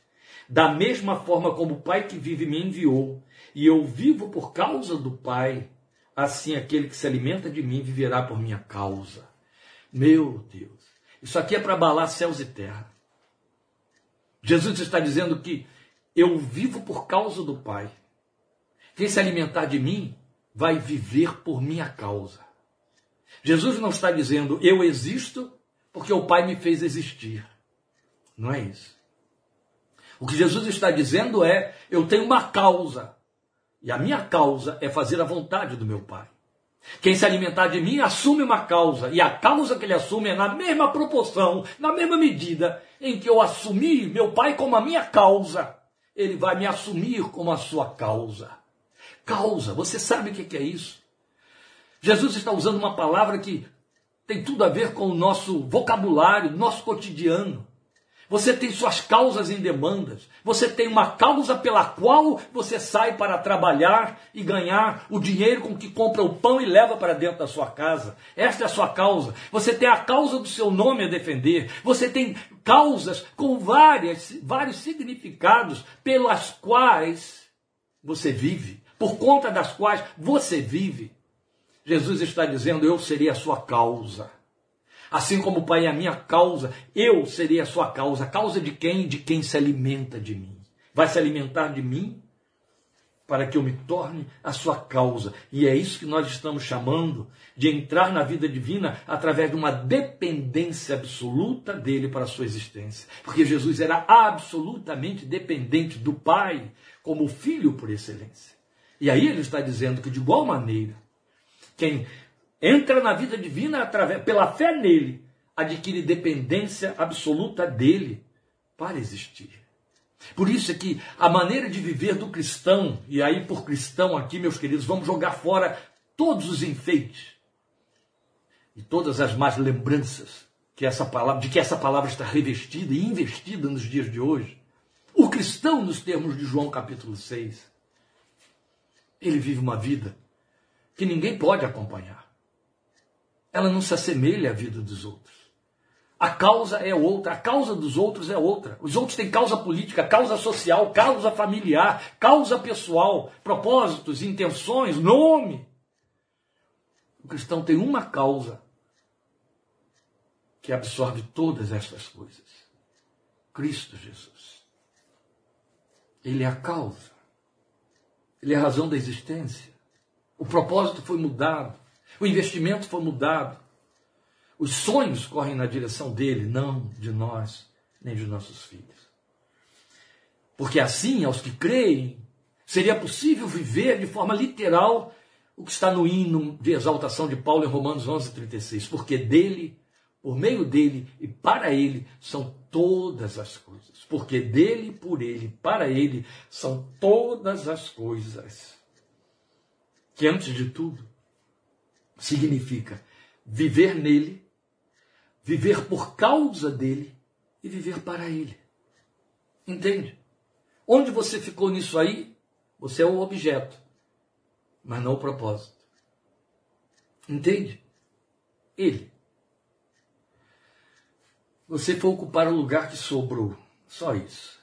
Da mesma forma como o Pai que vive me enviou, e eu vivo por causa do Pai, assim aquele que se alimenta de mim viverá por minha causa. Meu Deus, isso aqui é para abalar céus e terra. Jesus está dizendo que eu vivo por causa do Pai. Quem se alimentar de mim vai viver por minha causa. Jesus não está dizendo eu existo porque o Pai me fez existir. Não é isso. O que Jesus está dizendo é eu tenho uma causa. E a minha causa é fazer a vontade do meu Pai. Quem se alimentar de mim assume uma causa, e a causa que ele assume é na mesma proporção, na mesma medida em que eu assumi meu Pai como a minha causa, ele vai me assumir como a sua causa. Causa, você sabe o que é isso? Jesus está usando uma palavra que tem tudo a ver com o nosso vocabulário, nosso cotidiano. Você tem suas causas em demandas. Você tem uma causa pela qual você sai para trabalhar e ganhar o dinheiro com que compra o pão e leva para dentro da sua casa. Esta é a sua causa. Você tem a causa do seu nome a defender. Você tem causas com várias, vários significados pelas quais você vive, por conta das quais você vive. Jesus está dizendo: Eu serei a sua causa. Assim como o Pai é a minha causa, eu serei a sua causa. Causa de quem? De quem se alimenta de mim. Vai se alimentar de mim para que eu me torne a sua causa. E é isso que nós estamos chamando de entrar na vida divina através de uma dependência absoluta dele para a sua existência. Porque Jesus era absolutamente dependente do Pai, como filho por excelência. E aí ele está dizendo que, de igual maneira, quem entra na vida divina através, pela fé nele, adquire dependência absoluta dele para existir. Por isso é que a maneira de viver do cristão, e aí por cristão aqui, meus queridos, vamos jogar fora todos os enfeites e todas as más lembranças que essa palavra, de que essa palavra está revestida e investida nos dias de hoje. O cristão, nos termos de João capítulo 6, ele vive uma vida que ninguém pode acompanhar ela não se assemelha à vida dos outros. A causa é outra, a causa dos outros é outra. Os outros têm causa política, causa social, causa familiar, causa pessoal, propósitos, intenções, nome. O cristão tem uma causa que absorve todas estas coisas: Cristo Jesus. Ele é a causa, ele é a razão da existência. O propósito foi mudado. O investimento foi mudado. Os sonhos correm na direção dele, não de nós, nem de nossos filhos. Porque assim, aos que creem, seria possível viver de forma literal o que está no hino de exaltação de Paulo em Romanos 11:36, porque dele, por meio dele e para ele são todas as coisas. Porque dele, por ele, para ele são todas as coisas. Que antes de tudo, significa viver nele, viver por causa dele e viver para ele. Entende? Onde você ficou nisso aí, você é o objeto, mas não o propósito. Entende? Ele. Você foi ocupar o lugar que sobrou. Só isso.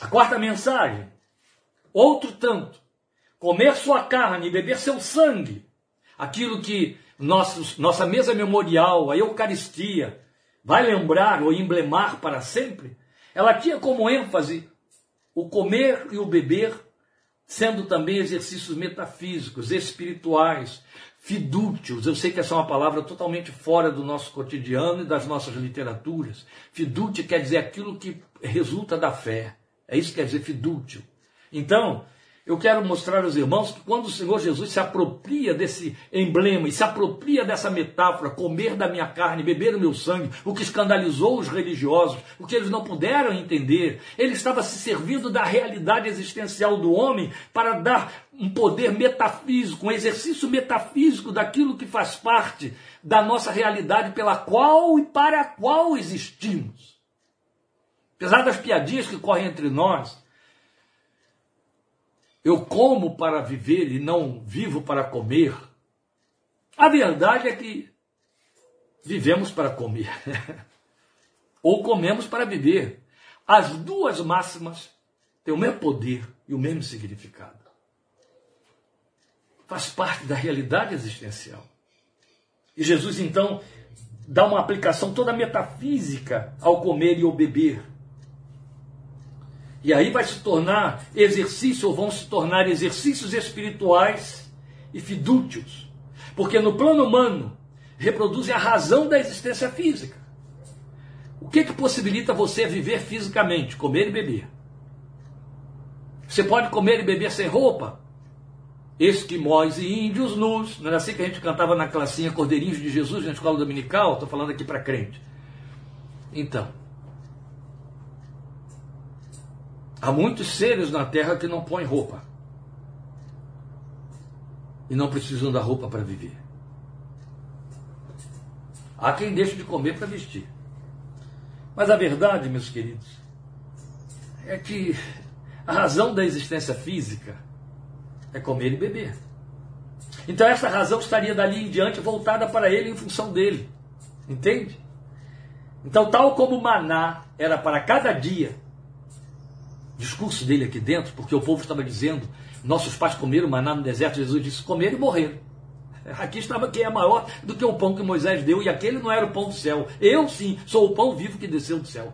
A quarta mensagem. Outro tanto. Comer sua carne e beber seu sangue aquilo que nossos, nossa mesa memorial, a Eucaristia, vai lembrar ou emblemar para sempre, ela tinha como ênfase o comer e o beber sendo também exercícios metafísicos, espirituais, fidútios. Eu sei que essa é uma palavra totalmente fora do nosso cotidiano e das nossas literaturas. Fidútil quer dizer aquilo que resulta da fé. É isso que quer dizer fidútil. Então, eu quero mostrar aos irmãos que quando o Senhor Jesus se apropria desse emblema e se apropria dessa metáfora, comer da minha carne, beber o meu sangue, o que escandalizou os religiosos, o que eles não puderam entender, ele estava se servindo da realidade existencial do homem para dar um poder metafísico, um exercício metafísico daquilo que faz parte da nossa realidade pela qual e para a qual existimos. Apesar das piadinhas que correm entre nós, eu como para viver e não vivo para comer. A verdade é que vivemos para comer. Ou comemos para viver. As duas máximas têm o mesmo poder e o mesmo significado. Faz parte da realidade existencial. E Jesus então dá uma aplicação toda metafísica ao comer e ao beber. E aí vai se tornar exercício, ou vão se tornar exercícios espirituais e fidútios. Porque no plano humano, reproduzem a razão da existência física. O que, que possibilita você viver fisicamente? Comer e beber. Você pode comer e beber sem roupa? Esquimós e índios nus. Não era assim que a gente cantava na classinha Cordeirinhos de Jesus na escola dominical? Estou falando aqui para crente. Então, Há muitos seres na Terra que não põem roupa. E não precisam da roupa para viver. Há quem deixe de comer para vestir. Mas a verdade, meus queridos, é que a razão da existência física é comer e beber. Então essa razão estaria dali em diante voltada para ele em função dele. Entende? Então, tal como o maná era para cada dia, discurso dele aqui dentro, porque o povo estava dizendo: nossos pais comeram maná no deserto. Jesus disse: comeram e morreram. Aqui estava quem é maior do que o pão que Moisés deu, e aquele não era o pão do céu. Eu sim sou o pão vivo que desceu do céu.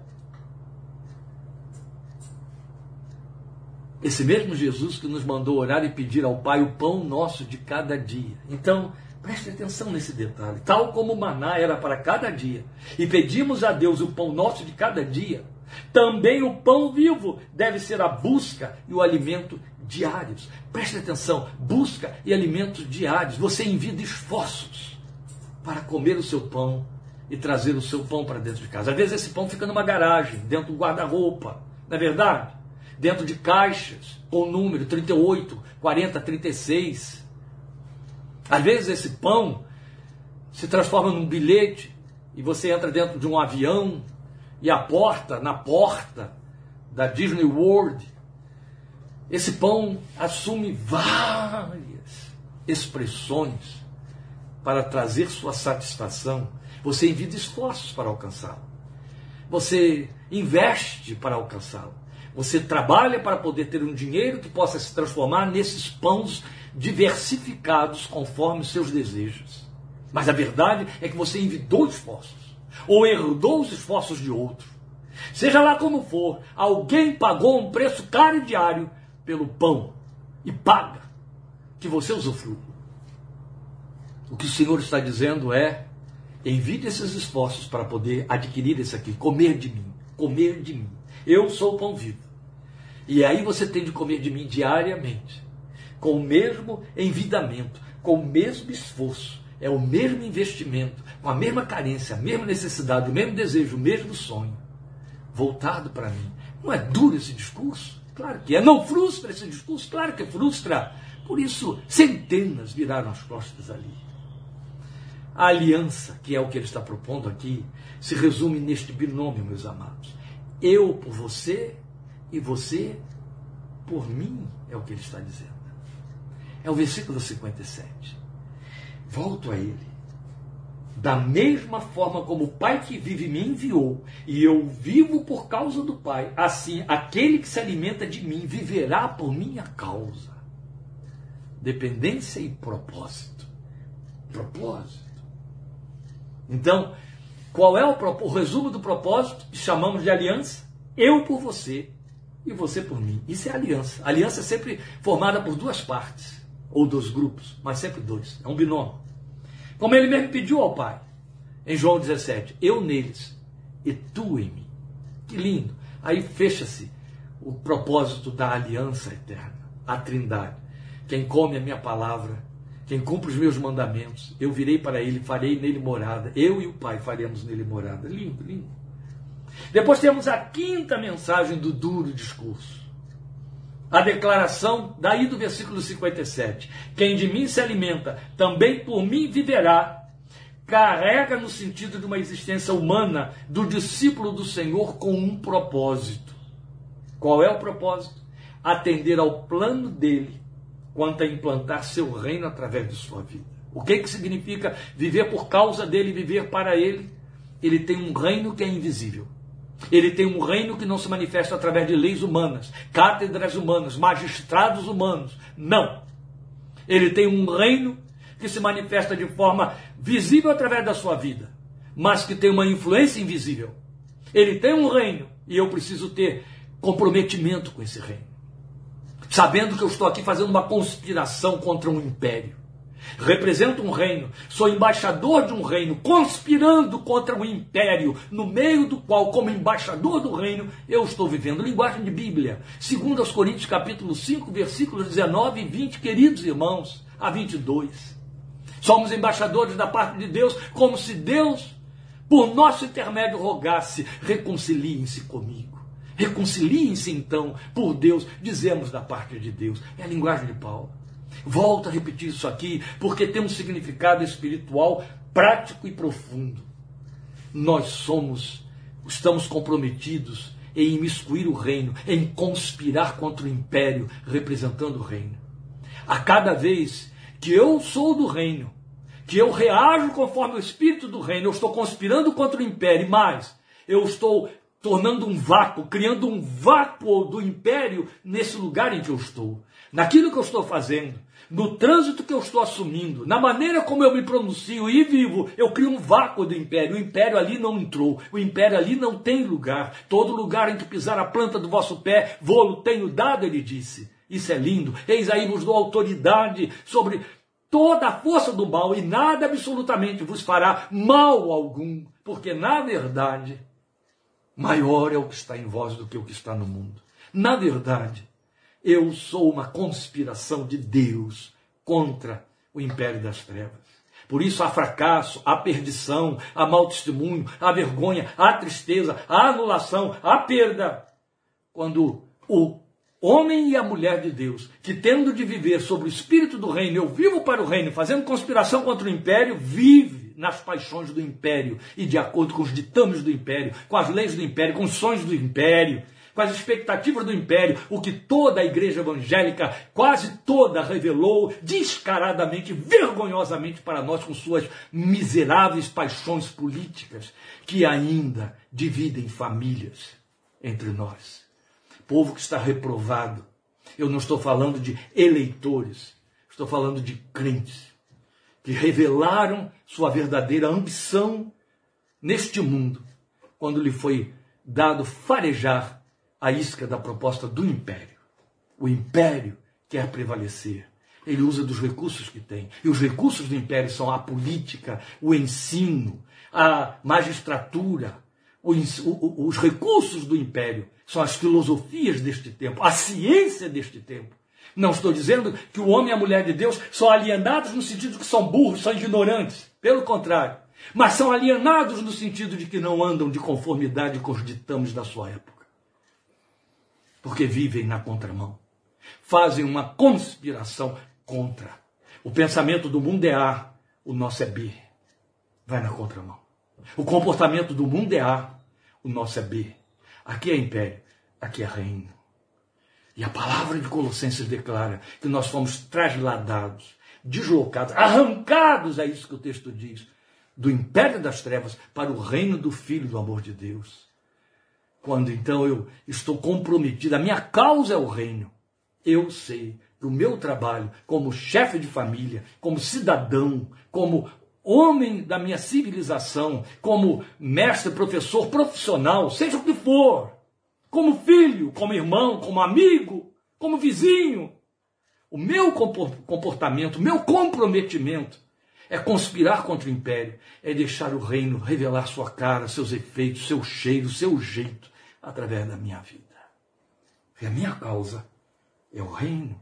Esse mesmo Jesus que nos mandou orar e pedir ao Pai o pão nosso de cada dia. Então, preste atenção nesse detalhe. Tal como o maná era para cada dia, e pedimos a Deus o pão nosso de cada dia, também o pão vivo deve ser a busca e o alimento diários. Preste atenção, busca e alimentos diários. Você envia esforços para comer o seu pão e trazer o seu pão para dentro de casa. Às vezes esse pão fica numa garagem, dentro do guarda-roupa, não é verdade? Dentro de caixas com número 38, 40, 36. Às vezes esse pão se transforma num bilhete e você entra dentro de um avião e a porta, na porta da Disney World, esse pão assume várias expressões para trazer sua satisfação. Você envia esforços para alcançá-lo. Você investe para alcançá-lo. Você trabalha para poder ter um dinheiro que possa se transformar nesses pães diversificados conforme seus desejos. Mas a verdade é que você envidou esforços ou herdou os esforços de outro. Seja lá como for, alguém pagou um preço caro e diário pelo pão e paga que você usufrui. O que o Senhor está dizendo é: envie esses esforços para poder adquirir esse aqui, comer de mim, comer de mim. Eu sou o pão vivo. E aí você tem de comer de mim diariamente, com o mesmo envidamento, com o mesmo esforço, é o mesmo investimento, com a mesma carência, a mesma necessidade, o mesmo desejo, o mesmo sonho, voltado para mim. Não é duro esse discurso? Claro que é. Não frustra esse discurso? Claro que frustra. Por isso, centenas viraram as costas ali. A aliança, que é o que ele está propondo aqui, se resume neste binômio, meus amados. Eu por você e você por mim, é o que ele está dizendo. É o versículo 57. Volto a ele. Da mesma forma como o Pai que vive me enviou, e eu vivo por causa do Pai, assim aquele que se alimenta de mim viverá por minha causa. Dependência e propósito. Propósito. Então, qual é o, o resumo do propósito chamamos de aliança? Eu por você e você por mim. Isso é aliança. Aliança é sempre formada por duas partes, ou dois grupos, mas sempre dois. É um binômio. Como ele mesmo pediu ao Pai, em João 17: Eu neles e tu em mim. Que lindo. Aí fecha-se o propósito da aliança eterna, a Trindade. Quem come a minha palavra, quem cumpre os meus mandamentos, eu virei para ele, farei nele morada. Eu e o Pai faremos nele morada. Lindo, lindo. Depois temos a quinta mensagem do duro discurso. A declaração daí do versículo 57. Quem de mim se alimenta, também por mim viverá. Carrega no sentido de uma existência humana do discípulo do Senhor com um propósito. Qual é o propósito? Atender ao plano dele quanto a implantar seu reino através de sua vida. O que, que significa viver por causa dele, viver para ele? Ele tem um reino que é invisível. Ele tem um reino que não se manifesta através de leis humanas, cátedras humanas, magistrados humanos. Não. Ele tem um reino que se manifesta de forma visível através da sua vida, mas que tem uma influência invisível. Ele tem um reino e eu preciso ter comprometimento com esse reino. Sabendo que eu estou aqui fazendo uma conspiração contra um império represento um reino, sou embaixador de um reino, conspirando contra um império, no meio do qual, como embaixador do reino, eu estou vivendo. Linguagem de Bíblia, segundo aos Coríntios capítulo 5, versículos 19 e 20, queridos irmãos, a 22. Somos embaixadores da parte de Deus, como se Deus, por nosso intermédio, rogasse: reconciliem-se comigo. Reconciliem-se então, por Deus, dizemos da parte de Deus. É a linguagem de Paulo. Volto a repetir isso aqui, porque tem um significado espiritual prático e profundo. Nós somos, estamos comprometidos em imiscuir o reino, em conspirar contra o império, representando o reino. A cada vez que eu sou do reino, que eu reajo conforme o espírito do reino, eu estou conspirando contra o império, mas eu estou tornando um vácuo, criando um vácuo do império nesse lugar em que eu estou naquilo que eu estou fazendo, no trânsito que eu estou assumindo, na maneira como eu me pronuncio e vivo, eu crio um vácuo do império. O império ali não entrou, o império ali não tem lugar. Todo lugar em que pisar a planta do vosso pé, vou-lo tenho dado, ele disse. Isso é lindo. Eis aí vos dou autoridade sobre toda a força do mal e nada absolutamente vos fará mal algum, porque na verdade, maior é o que está em vós do que o que está no mundo. Na verdade, eu sou uma conspiração de Deus contra o império das trevas. Por isso há fracasso, há perdição, há mau testemunho, há vergonha, há tristeza, há anulação, há perda. Quando o homem e a mulher de Deus, que tendo de viver sobre o espírito do reino, eu vivo para o reino, fazendo conspiração contra o império, vive nas paixões do império e de acordo com os ditames do império, com as leis do império, com os sonhos do império com as expectativas do império, o que toda a igreja evangélica, quase toda, revelou descaradamente, vergonhosamente para nós com suas miseráveis paixões políticas, que ainda dividem famílias entre nós. Povo que está reprovado. Eu não estou falando de eleitores, estou falando de crentes que revelaram sua verdadeira ambição neste mundo, quando lhe foi dado farejar a isca da proposta do império. O império quer prevalecer. Ele usa dos recursos que tem. E os recursos do império são a política, o ensino, a magistratura. Os recursos do império são as filosofias deste tempo, a ciência deste tempo. Não estou dizendo que o homem e a mulher de Deus são alienados no sentido que são burros, são ignorantes. Pelo contrário. Mas são alienados no sentido de que não andam de conformidade com os ditames da sua época porque vivem na contramão. Fazem uma conspiração contra. O pensamento do mundo é A, o nosso é B. Vai na contramão. O comportamento do mundo é A, o nosso é B. Aqui é império, aqui é reino. E a palavra de Colossenses declara que nós fomos trasladados, deslocados, arrancados, é isso que o texto diz, do império das trevas para o reino do Filho do amor de Deus. Quando então eu estou comprometido, a minha causa é o reino, eu sei que o meu trabalho como chefe de família, como cidadão, como homem da minha civilização, como mestre, professor, profissional, seja o que for, como filho, como irmão, como amigo, como vizinho. O meu comportamento, o meu comprometimento é conspirar contra o império, é deixar o reino revelar sua cara, seus efeitos, seu cheiro, seu jeito, através da minha vida. E a minha causa é o reino.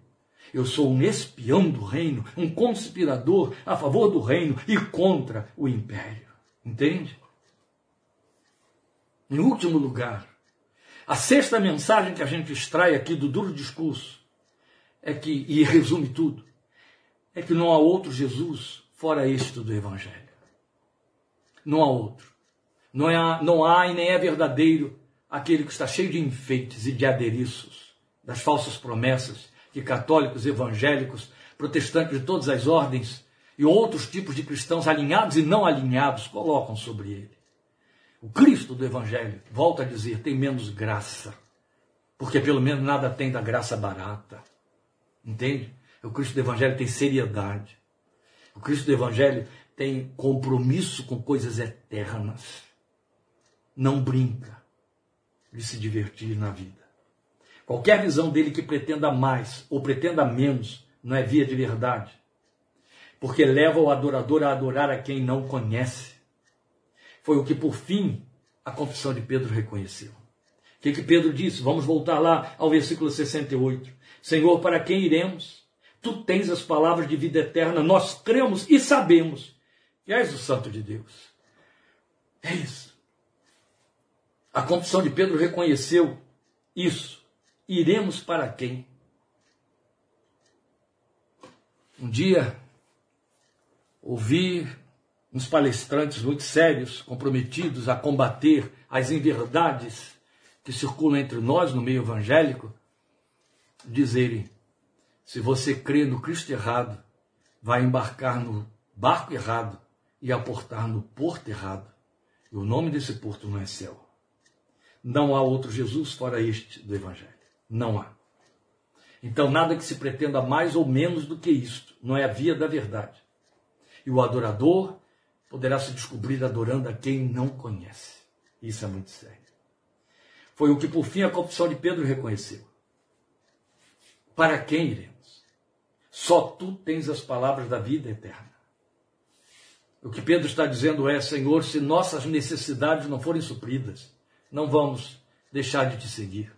Eu sou um espião do reino, um conspirador a favor do reino e contra o império. Entende? Em último lugar, a sexta mensagem que a gente extrai aqui do duro discurso é que, e resume tudo, é que não há outro Jesus fora este do Evangelho. Não há outro. Não há, não há e nem é verdadeiro aquele que está cheio de enfeites e de adereços, das falsas promessas que católicos, evangélicos, protestantes de todas as ordens e outros tipos de cristãos alinhados e não alinhados colocam sobre ele. O Cristo do Evangelho, volta a dizer, tem menos graça, porque pelo menos nada tem da graça barata. Entende? O Cristo do Evangelho tem seriedade. O Cristo do Evangelho tem compromisso com coisas eternas. Não brinca de se divertir na vida. Qualquer visão dele que pretenda mais ou pretenda menos não é via de verdade. Porque leva o adorador a adorar a quem não conhece. Foi o que, por fim, a confissão de Pedro reconheceu. O que, que Pedro disse? Vamos voltar lá ao versículo 68. Senhor, para quem iremos? Tu tens as palavras de vida eterna, nós cremos e sabemos que és o Santo de Deus. É isso. A confissão de Pedro reconheceu isso. Iremos para quem? Um dia, ouvi uns palestrantes muito sérios, comprometidos a combater as inverdades que circulam entre nós no meio evangélico, dizerem: se você crê no Cristo errado, vai embarcar no barco errado e aportar no porto errado. E o nome desse porto não é céu. Não há outro Jesus fora este do Evangelho. Não há. Então, nada que se pretenda mais ou menos do que isto. Não é a via da verdade. E o adorador poderá se descobrir adorando a quem não conhece. Isso é muito sério. Foi o que, por fim, a confissão de Pedro reconheceu. Para quem iremos? Só tu tens as palavras da vida eterna. O que Pedro está dizendo é: Senhor, se nossas necessidades não forem supridas, não vamos deixar de te seguir.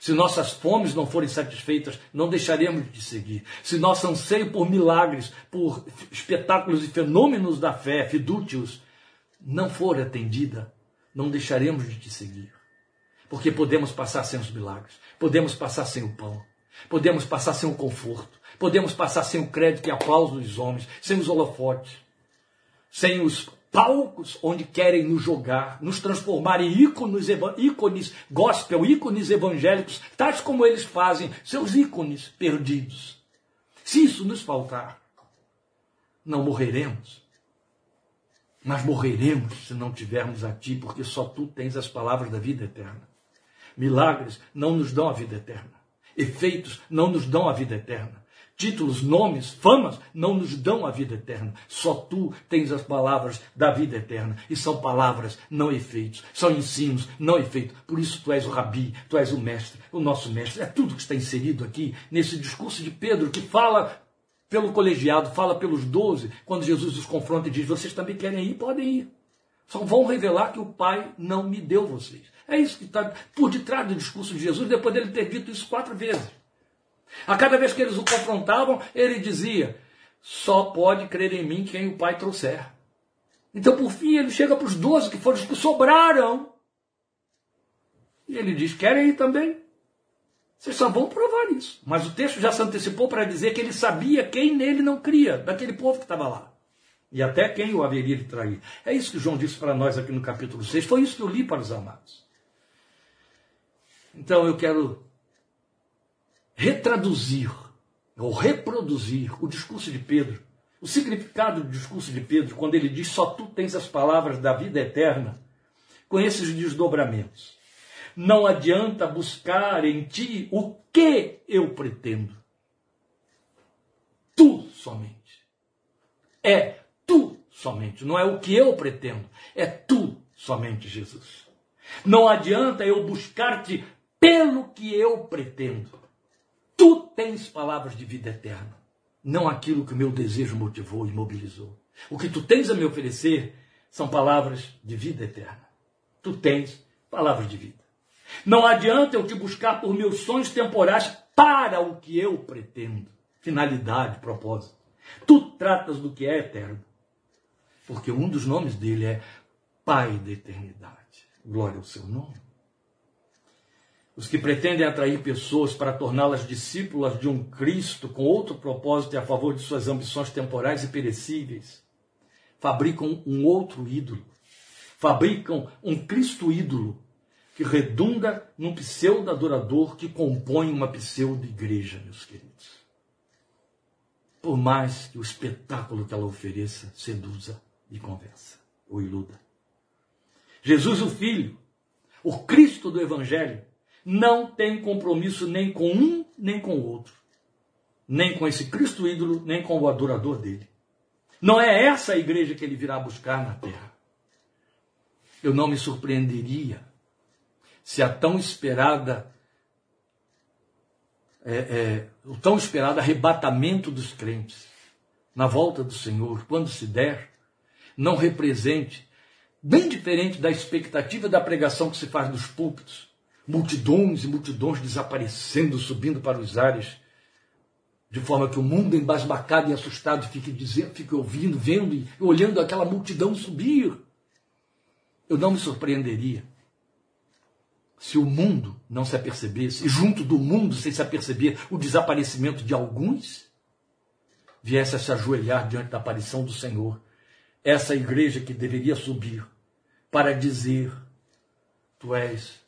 Se nossas fomes não forem satisfeitas, não deixaremos de te seguir. Se nosso anseio por milagres, por espetáculos e fenômenos da fé, fidútios, não for atendida, não deixaremos de te seguir. Porque podemos passar sem os milagres, podemos passar sem o pão, podemos passar sem o conforto, Podemos passar sem o crédito e aplauso dos homens, sem os holofotes, sem os palcos onde querem nos jogar, nos transformar em ícones, ícones gospel, ícones evangélicos, tais como eles fazem, seus ícones perdidos. Se isso nos faltar, não morreremos. Mas morreremos se não tivermos a Ti, porque só Tu tens as palavras da vida eterna. Milagres não nos dão a vida eterna. Efeitos não nos dão a vida eterna. Títulos, nomes, famas não nos dão a vida eterna. Só tu tens as palavras da vida eterna. E são palavras, não efeitos. São ensinos, não efeitos. Por isso tu és o rabi, tu és o mestre, o nosso mestre. É tudo que está inserido aqui nesse discurso de Pedro que fala pelo colegiado, fala pelos doze, quando Jesus os confronta e diz: Vocês também querem ir? Podem ir. Só vão revelar que o Pai não me deu vocês. É isso que está por detrás do discurso de Jesus, depois dele ter dito isso quatro vezes. A cada vez que eles o confrontavam, ele dizia: só pode crer em mim quem o Pai trouxer. Então, por fim, ele chega para os doze que foram os que sobraram. E ele diz: querem ir também? Vocês só vão provar isso. Mas o texto já se antecipou para dizer que ele sabia quem nele não cria, daquele povo que estava lá. E até quem o haveria de trair. É isso que João disse para nós aqui no capítulo 6. Foi isso que eu li para os amados. Então eu quero retraduzir ou reproduzir o discurso de Pedro, o significado do discurso de Pedro, quando ele diz só tu tens as palavras da vida eterna, com esses desdobramentos. Não adianta buscar em ti o que eu pretendo. Tu somente. É tu somente. Não é o que eu pretendo. É tu somente, Jesus. Não adianta eu buscar-te pelo que eu pretendo. Tens palavras de vida eterna, não aquilo que o meu desejo motivou e mobilizou. O que tu tens a me oferecer são palavras de vida eterna. Tu tens palavras de vida. Não adianta eu te buscar por meus sonhos temporais para o que eu pretendo. Finalidade, propósito. Tu tratas do que é eterno. Porque um dos nomes dele é Pai da eternidade. Glória ao seu nome. Os que pretendem atrair pessoas para torná-las discípulas de um Cristo com outro propósito e a favor de suas ambições temporais e perecíveis, fabricam um outro ídolo. Fabricam um Cristo ídolo que redunda num pseudo-adorador que compõe uma pseudo-igreja, meus queridos. Por mais que o espetáculo que ela ofereça seduza e convença ou iluda. Jesus, o Filho, o Cristo do Evangelho, não tem compromisso nem com um nem com o outro. Nem com esse Cristo ídolo, nem com o adorador dele. Não é essa a igreja que ele virá buscar na terra. Eu não me surpreenderia se a tão esperada é, é, o tão esperado arrebatamento dos crentes na volta do Senhor, quando se der, não represente, bem diferente da expectativa da pregação que se faz nos púlpitos, multidões e multidões desaparecendo, subindo para os ares, de forma que o mundo embasbacado e assustado fique dizendo, fique ouvindo, vendo e olhando aquela multidão subir. Eu não me surpreenderia se o mundo não se apercebesse, e junto do mundo, sem se aperceber, o desaparecimento de alguns, viesse a se ajoelhar diante da aparição do Senhor, essa igreja que deveria subir para dizer: Tu és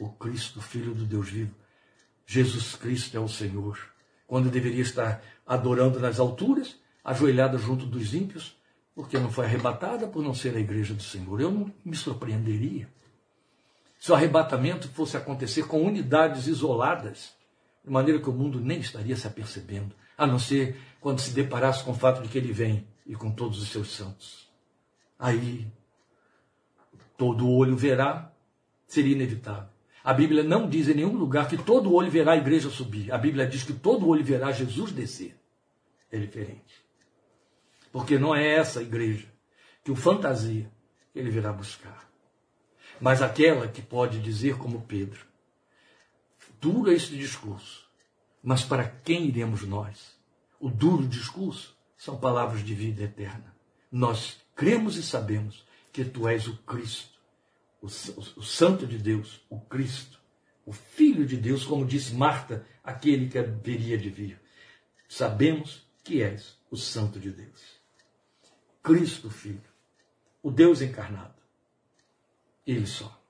o Cristo, Filho do Deus vivo. Jesus Cristo é o Senhor. Quando deveria estar adorando nas alturas, ajoelhada junto dos ímpios, porque não foi arrebatada por não ser a igreja do Senhor. Eu não me surpreenderia se o arrebatamento fosse acontecer com unidades isoladas, de maneira que o mundo nem estaria se apercebendo, a não ser quando se deparasse com o fato de que ele vem e com todos os seus santos. Aí, todo olho verá, seria inevitável. A Bíblia não diz em nenhum lugar que todo olho verá a igreja subir. A Bíblia diz que todo olho verá Jesus descer. É diferente. Porque não é essa igreja que o fantasia ele virá buscar mas aquela que pode dizer como Pedro: duro é este discurso, mas para quem iremos nós? O duro discurso são palavras de vida eterna. Nós cremos e sabemos que tu és o Cristo, o, o, o Santo de Deus, o Cristo, o Filho de Deus, como disse Marta, aquele que haveria de vir. Sabemos que és o Santo de Deus. Cristo, Filho, o Deus encarnado ele só.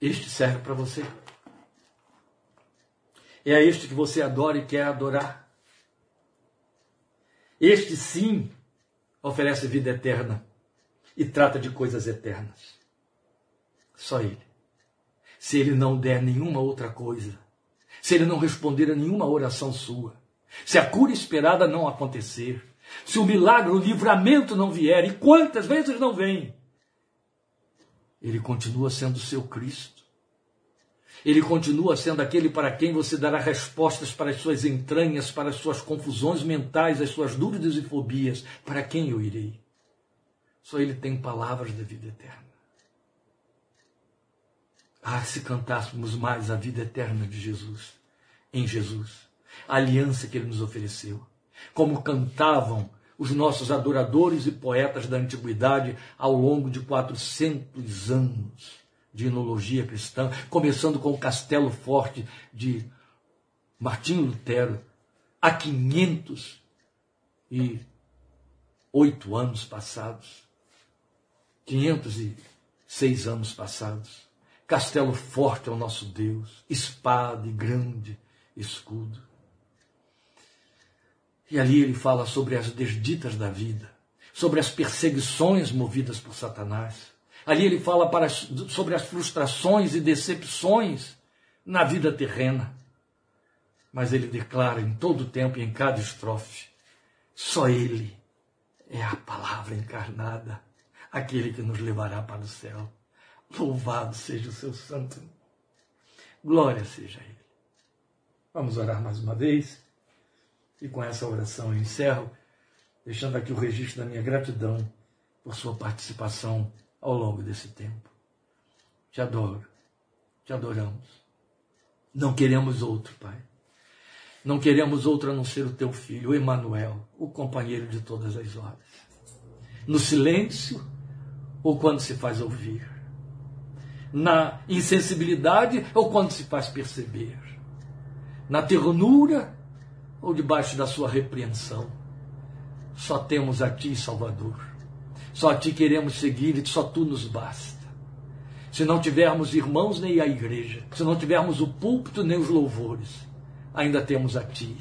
Este serve para você. É a este que você adora e quer adorar. Este sim oferece vida eterna e trata de coisas eternas. Só Ele. Se Ele não der nenhuma outra coisa, se Ele não responder a nenhuma oração sua, se a cura esperada não acontecer, se o milagre, o livramento não vier, e quantas vezes não vem, ele continua sendo o seu Cristo. Ele continua sendo aquele para quem você dará respostas para as suas entranhas, para as suas confusões mentais, as suas dúvidas e fobias. Para quem eu irei? Só Ele tem palavras da vida eterna. Ah, se cantássemos mais a vida eterna de Jesus, em Jesus, a aliança que Ele nos ofereceu, como cantavam os nossos adoradores e poetas da antiguidade ao longo de 400 anos de enologia cristã, começando com o Castelo Forte de Martinho Lutero, há 508 anos passados, 506 anos passados. Castelo forte é o nosso Deus, espada e grande escudo. E ali ele fala sobre as desditas da vida, sobre as perseguições movidas por Satanás. Ali ele fala para, sobre as frustrações e decepções na vida terrena. Mas ele declara em todo tempo e em cada estrofe: só Ele é a palavra encarnada, aquele que nos levará para o céu. Louvado seja o seu santo Glória seja a Ele. Vamos orar mais uma vez. E com essa oração eu encerro, deixando aqui o registro da minha gratidão por sua participação ao longo desse tempo. Te adoro, te adoramos. Não queremos outro, Pai. Não queremos outro a não ser o teu filho, o Emanuel, o companheiro de todas as horas. No silêncio ou quando se faz ouvir. Na insensibilidade ou quando se faz perceber. Na ternura ou debaixo da sua repreensão. Só temos a ti, Salvador. Só a ti queremos seguir e só tu nos basta. Se não tivermos irmãos nem a igreja, se não tivermos o púlpito nem os louvores, ainda temos a ti.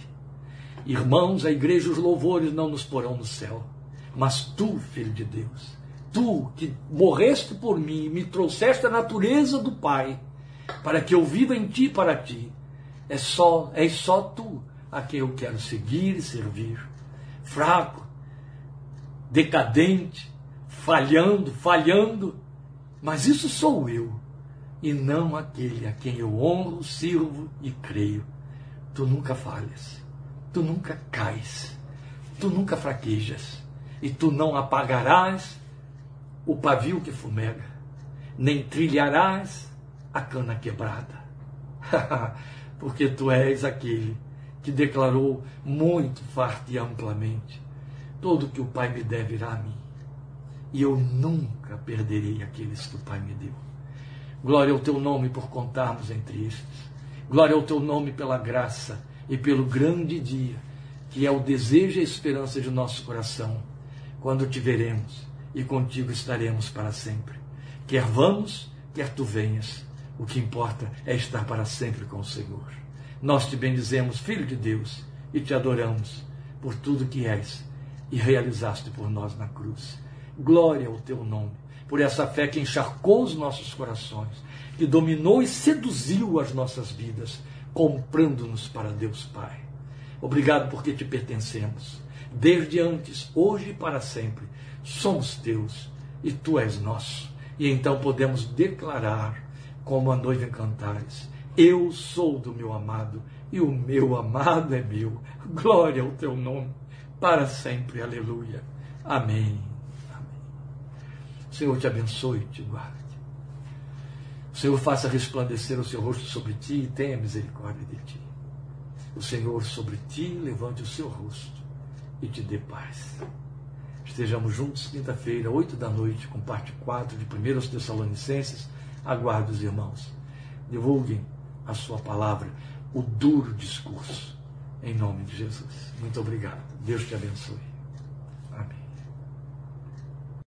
Irmãos, a igreja os louvores não nos porão no céu, mas tu, filho de Deus, tu que morreste por mim e me trouxeste a natureza do Pai, para que eu viva em ti para ti, é só, és só tu a quem eu quero seguir e servir. Fraco, decadente, falhando, falhando, mas isso sou eu, e não aquele a quem eu honro, sirvo e creio. Tu nunca falhas, tu nunca cais, tu nunca fraquejas, e tu não apagarás o pavio que fumega, nem trilharás a cana quebrada. Porque tu és aquele que declarou muito farto e amplamente: todo que o Pai me der virá a mim e eu nunca perderei aqueles que o Pai me deu. Glória ao teu nome por contarmos entre estes. Glória ao teu nome pela graça e pelo grande dia, que é o desejo e a esperança de nosso coração, quando te veremos e contigo estaremos para sempre. Quer vamos, quer tu venhas, o que importa é estar para sempre com o Senhor. Nós te bendizemos, Filho de Deus, e te adoramos por tudo que és e realizaste por nós na cruz. Glória ao teu nome, por essa fé que encharcou os nossos corações, que dominou e seduziu as nossas vidas, comprando-nos para Deus Pai. Obrigado porque te pertencemos. Desde antes, hoje e para sempre, somos teus e tu és nosso. E então podemos declarar, como a noiva em cantares: Eu sou do meu amado e o meu amado é meu. Glória ao teu nome, para sempre. Aleluia. Amém. Senhor te abençoe e te guarde. O Senhor faça resplandecer o seu rosto sobre ti e tenha misericórdia de ti. O Senhor sobre ti levante o seu rosto e te dê paz. Estejamos juntos quinta-feira, oito da noite, com parte 4 de 1 Tessalonicenses. Aguardo os irmãos. Divulguem a sua palavra, o duro discurso, em nome de Jesus. Muito obrigado. Deus te abençoe.